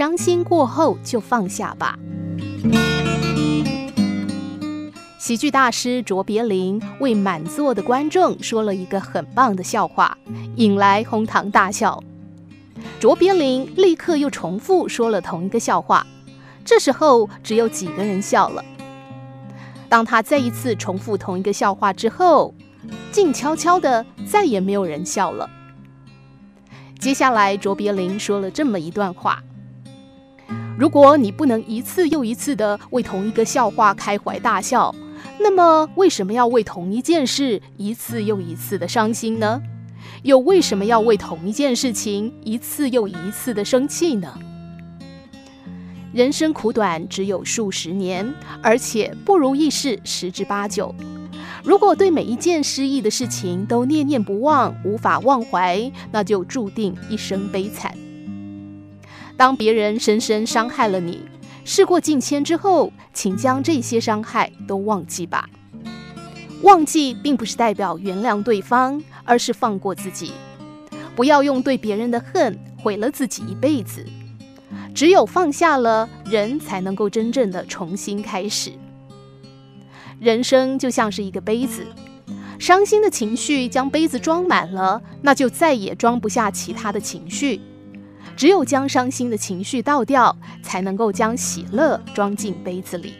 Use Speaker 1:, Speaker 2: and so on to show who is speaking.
Speaker 1: 伤心过后就放下吧。喜剧大师卓别林为满座的观众说了一个很棒的笑话，引来哄堂大笑。卓别林立刻又重复说了同一个笑话，这时候只有几个人笑了。当他再一次重复同一个笑话之后，静悄悄的，再也没有人笑了。接下来，卓别林说了这么一段话：如果你不能一次又一次的为同一个笑话开怀大笑，那么，为什么要为同一件事一次又一次的伤心呢？又为什么要为同一件事情一次又一次的生气呢？人生苦短，只有数十年，而且不如意事十之八九。如果对每一件失意的事情都念念不忘，无法忘怀，那就注定一生悲惨。当别人深深伤害了你，事过境迁之后，请将这些伤害都忘记吧。忘记并不是代表原谅对方，而是放过自己。不要用对别人的恨毁了自己一辈子。只有放下了，人才能够真正的重新开始。人生就像是一个杯子，伤心的情绪将杯子装满了，那就再也装不下其他的情绪。只有将伤心的情绪倒掉，才能够将喜乐装进杯子里。